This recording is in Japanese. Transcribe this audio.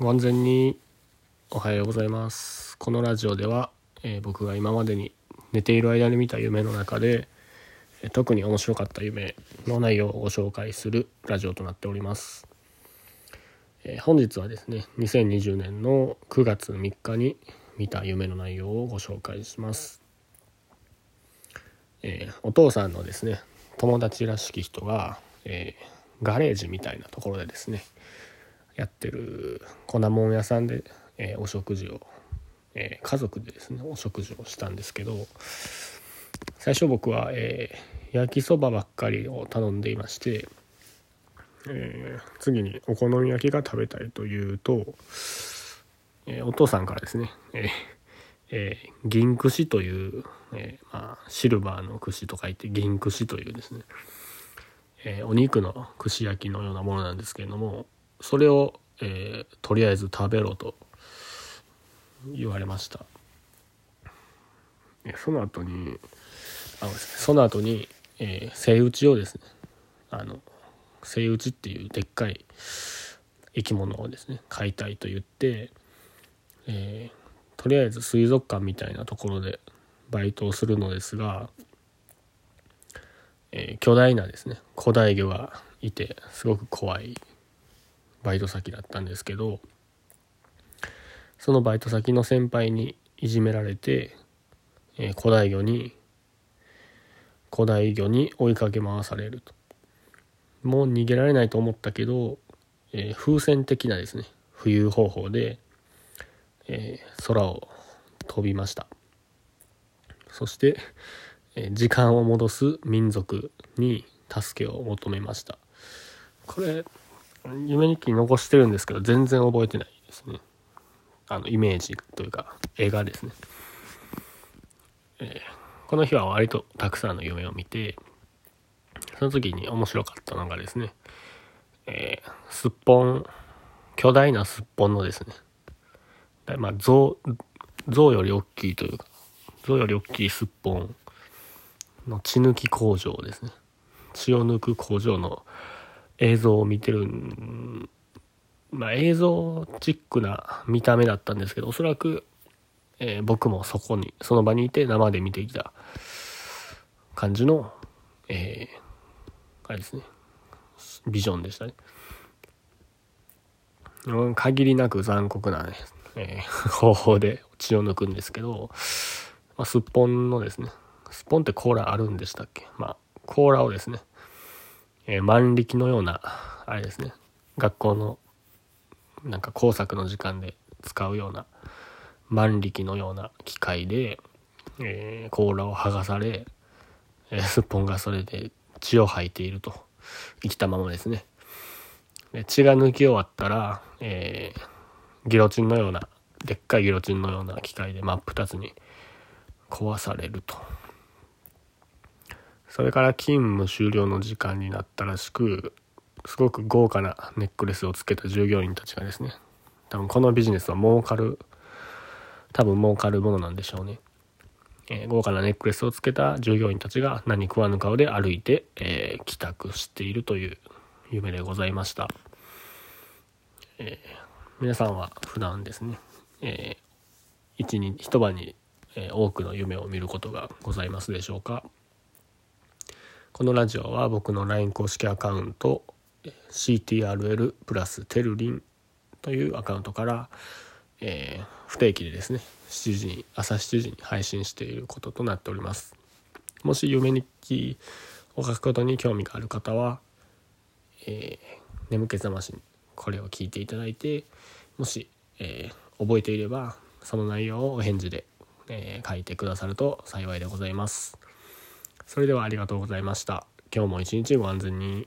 ご安全に。おはようございます。このラジオでは、えー僕が今までに寝ている間に見た夢の中で、え特に面白かった夢の内容をご紹介するラジオとなっております、えー本日はですね2020年の9月3日に見た夢の内容をご紹介します、えーお父さんのですね友達らしき人が、えガレージみたいなところでですねやってる粉もん屋さんで、えーお食事を、えー家族でですねお食事をしたんですけど最初僕は、えー焼きそばばっかりを頼んでいまして、え次にお好み焼きが食べたいというと、えお父さんからですね、ええー銀串という、えーまあ、シルバーの串と書いて銀串というですね、えーお肉の串焼きのようなものなんですけれどもそれを、えーとりあえず食べろと言われました。えその後にあその後に、えー、セイウチをですねあのセイウチっていうでっかい生き物をですね飼いたいと言って、えーとりあえず水族館みたいなところでバイトをするのですが、えー巨大なですね古代魚がいてすごく怖いバイト先だったんですけどそのバイト先の先輩にいじめられて、えー古代魚に古代魚に追いかけ回されると。もう逃げられないと思ったけど、えー風船的なですね浮遊方法で、えー空を飛びました。そして、え時間を戻す民族に助けを求めました。これ夢日記に残してるんですけど全然覚えてないですね。あのイメージというか映画ですね、えーこの日は割とたくさんの夢を見てその時に面白かったのがですね、えーすっぽん巨大なすっぽんのですねまあ象象より大きいというか象より大きいすっぽんの血抜き工場ですね。血を抜く工場の映像を見てるんまあ映像チックな見た目だったんですけどおそらく、えー僕もそこにその場にいて生で見てきた感じのえーあれですね。ビジョンでしたね。限りなく残酷なね、えー方法で血を抜くんですけど、まあ、すっぽんのですね。すっぽんって甲羅あるんでしたっけ？まあ甲羅をですね、えー万力のようなあれですね。学校のなんか工作の時間で使うような万力のような機械で、えー甲羅を剥がされ、えーすっぽんがそれで血を吐いていると。生きたままですね。で血が抜き終わったら、えーギロチンのようなでっかいギロチンのような機械で真っ二つに壊されると。それから勤務終了の時間になったらしくすごく豪華なネックレスをつけた従業員たちがですね多分このビジネスは儲かる多分儲かるものなんでしょうね、えー豪華なネックレスをつけた従業員たちが何食わぬ顔で歩いて、えー帰宅しているという夢でございました、えー皆さんは普段ですね、えー一日一晩に、え多くの夢を見ることがございますでしょうか。このラジオは僕の LINE 公式アカウント CTRL プラステルリンというアカウントから、えー不定期でですね7時に朝7時に配信していることとなっております。もし夢日記を書くことに興味がある方は、えー眠気覚ましにこれを聞いていただいてもし、えー覚えていればその内容をお返事で、え書いてくださると幸いでございます。それではありがとうございました。今日も一日ご安全に。